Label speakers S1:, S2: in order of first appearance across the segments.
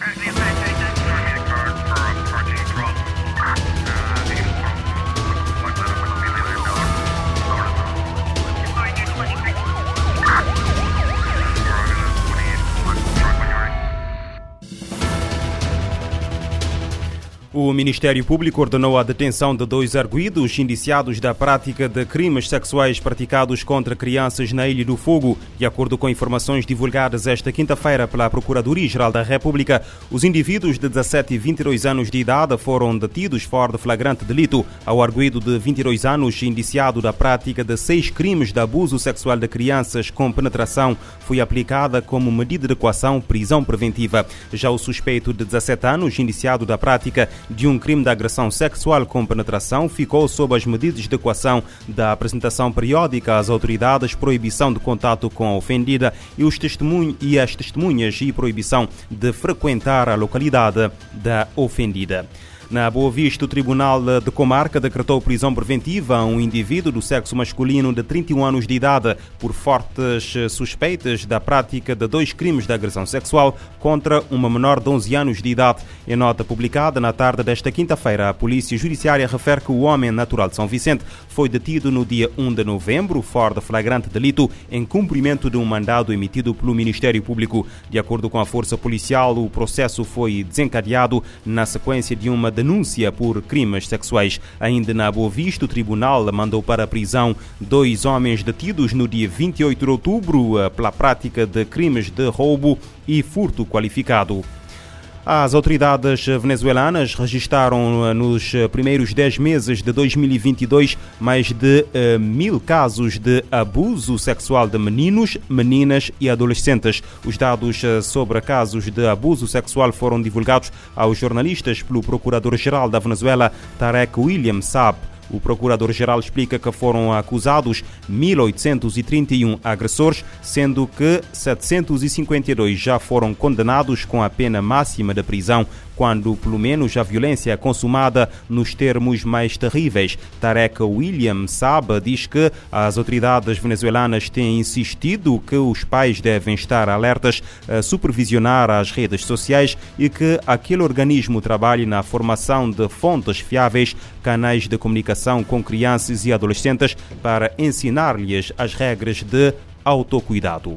S1: Ready. O Ministério Público ordenou a detenção de dois arguídos indiciados da prática de crimes sexuais praticados contra crianças na Ilha do Fogo. De acordo com informações divulgadas esta quinta-feira pela Procuradoria-Geral da República, os indivíduos de 17 e 22 anos de idade foram detidos fora de flagrante delito. Ao arguído de 22 anos, indiciado da prática de seis crimes de abuso sexual de crianças com penetração, foi aplicada como medida de equação prisão preventiva. Já o suspeito de 17 anos, indiciado da prática de um crime de agressão sexual com penetração ficou sob as medidas de equação da apresentação periódica às autoridades, proibição de contato com a ofendida e, os testemunhos, e as testemunhas e proibição de frequentar a localidade da ofendida. Na Boa Vista, o Tribunal de Comarca decretou prisão preventiva a um indivíduo do sexo masculino de 31 anos de idade por fortes suspeitas da prática de dois crimes de agressão sexual contra uma menor de 11 anos de idade. Em nota publicada na tarde desta quinta-feira, a Polícia Judiciária refere que o homem natural de São Vicente foi detido no dia 1 de novembro, fora de flagrante delito, em cumprimento de um mandado emitido pelo Ministério Público. De acordo com a Força Policial, o processo foi desencadeado na sequência de uma denúncia por crimes sexuais. Ainda na Boa Vista, o tribunal mandou para a prisão dois homens detidos no dia 28 de outubro eh, pela prática de crimes de roubo e furto qualificado. As autoridades venezuelanas registaram eh, nos primeiros 10 meses de 2022 mais de uh, mil casos de abuso sexual de meninos, meninas e adolescentes. Os dados eh, sobre casos de abuso sexual foram divulgados aos jornalistas pelo Procurador-Geral da Venezuela, Tarek William Saab. O procurador-geral explica que foram acusados 1.831 agressores, sendo que 752 já foram condenados com a pena máxima de prisão quando pelo menos a violência é consumada nos termos mais terríveis. Tarek William Saba diz que as autoridades venezuelanas têm insistido que os pais devem estar alertas a supervisionar as redes sociais e que aquele organismo trabalhe na formação de fontes fiáveis, canais de comunicação com crianças e adolescentes para ensinar-lhes as regras de autocuidado.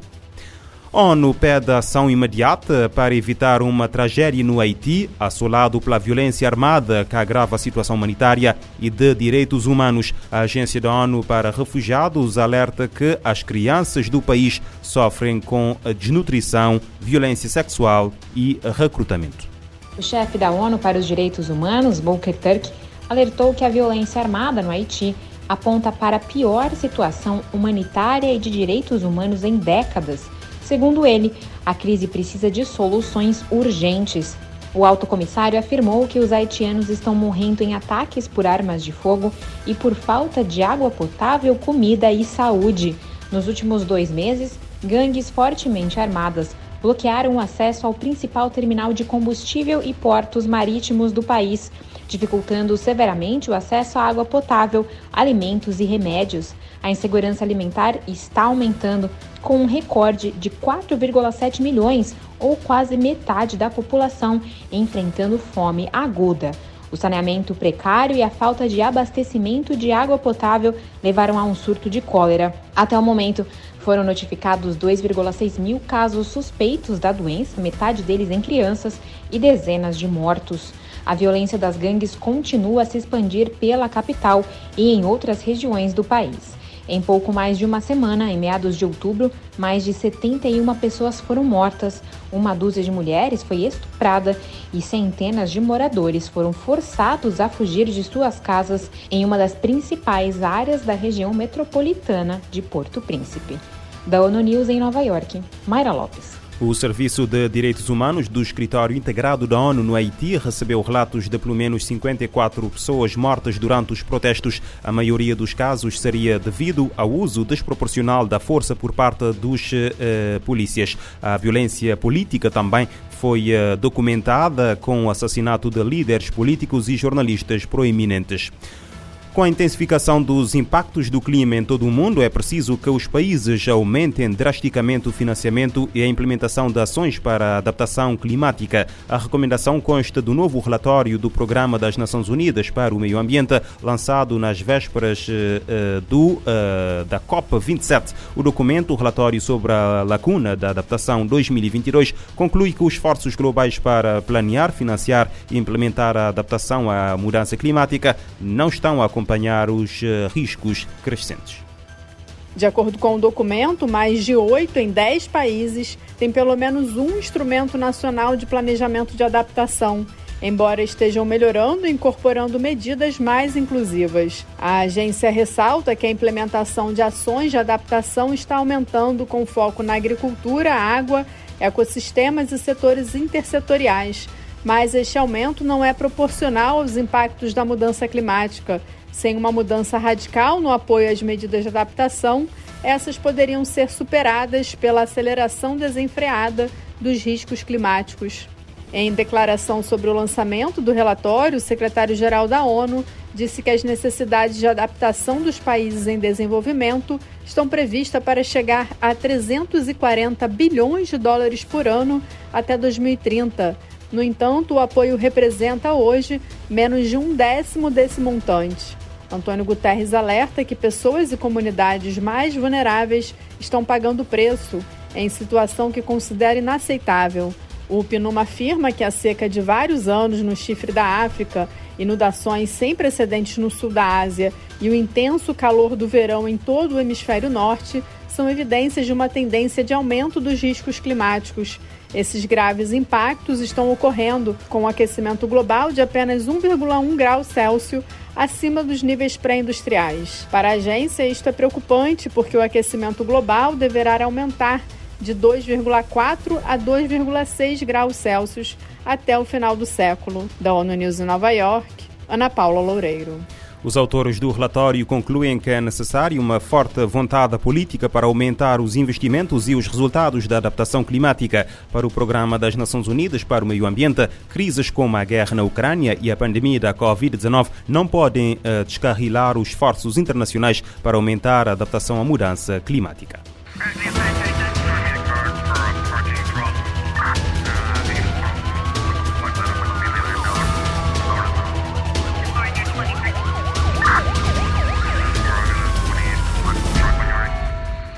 S1: ONU pede ação imediata para evitar uma tragédia no Haiti, assolado pela violência armada que agrava a situação humanitária e de direitos humanos. A Agência da ONU para Refugiados alerta que as crianças do país sofrem com desnutrição, violência sexual e recrutamento.
S2: O chefe da ONU para os Direitos Humanos, Volker Turk, alertou que a violência armada no Haiti aponta para a pior situação humanitária e de direitos humanos em décadas Segundo ele, a crise precisa de soluções urgentes. O alto comissário afirmou que os haitianos estão morrendo em ataques por armas de fogo e por falta de água potável, comida e saúde. Nos últimos dois meses, gangues fortemente armadas bloquearam o acesso ao principal terminal de combustível e portos marítimos do país, dificultando severamente o acesso à água potável, alimentos e remédios. A insegurança alimentar está aumentando, com um recorde de 4,7 milhões, ou quase metade da população, enfrentando fome aguda. O saneamento precário e a falta de abastecimento de água potável levaram a um surto de cólera. Até o momento, foram notificados 2,6 mil casos suspeitos da doença, metade deles em crianças, e dezenas de mortos. A violência das gangues continua a se expandir pela capital e em outras regiões do país. Em pouco mais de uma semana, em meados de outubro, mais de 71 pessoas foram mortas, uma dúzia de mulheres foi estuprada e centenas de moradores foram forçados a fugir de suas casas em uma das principais áreas da região metropolitana de Porto Príncipe. Da ONU News em Nova York, Mayra Lopes.
S1: O Serviço de Direitos Humanos do Escritório Integrado da ONU no Haiti recebeu relatos de pelo menos 54 pessoas mortas durante os protestos. A maioria dos casos seria devido ao uso desproporcional da força por parte dos uh, polícias. A violência política também foi uh, documentada com o assassinato de líderes políticos e jornalistas proeminentes. Com a intensificação dos impactos do clima em todo o mundo, é preciso que os países aumentem drasticamente o financiamento e a implementação de ações para a adaptação climática. A recomendação consta do novo relatório do Programa das Nações Unidas para o Meio Ambiente, lançado nas vésperas uh, do, uh, da COP27. O documento, o relatório sobre a lacuna da adaptação 2022, conclui que os esforços globais para planear, financiar e implementar a adaptação à mudança climática não estão a acompanhar os eh, riscos crescentes.
S3: De acordo com o documento, mais de 8 em 10 países têm pelo menos um instrumento nacional de planejamento de adaptação, embora estejam melhorando e incorporando medidas mais inclusivas. A agência ressalta que a implementação de ações de adaptação está aumentando com foco na agricultura, água, ecossistemas e setores intersetoriais, mas este aumento não é proporcional aos impactos da mudança climática sem uma mudança radical no apoio às medidas de adaptação, essas poderiam ser superadas pela aceleração desenfreada dos riscos climáticos. Em declaração sobre o lançamento do relatório, o secretário-geral da ONU disse que as necessidades de adaptação dos países em desenvolvimento estão previstas para chegar a 340 bilhões de dólares por ano até 2030. No entanto, o apoio representa hoje menos de um décimo desse montante. Antônio Guterres alerta que pessoas e comunidades mais vulneráveis estão pagando preço em situação que considera inaceitável. O PNUMA afirma que a seca de vários anos no chifre da África, inundações sem precedentes no sul da Ásia e o intenso calor do verão em todo o hemisfério norte são evidências de uma tendência de aumento dos riscos climáticos. Esses graves impactos estão ocorrendo com o aquecimento global de apenas 1,1 grau Celsius acima dos níveis pré-industriais. Para a agência, isto é preocupante porque o aquecimento global deverá aumentar de 2,4 a 2,6 graus Celsius até o final do século. Da ONU News em Nova York, Ana Paula Loureiro.
S1: Os autores do relatório concluem que é necessária uma forte vontade política para aumentar os investimentos e os resultados da adaptação climática para o Programa das Nações Unidas para o Meio Ambiente. Crises como a guerra na Ucrânia e a pandemia da Covid-19 não podem uh, descarrilar os esforços internacionais para aumentar a adaptação à mudança climática.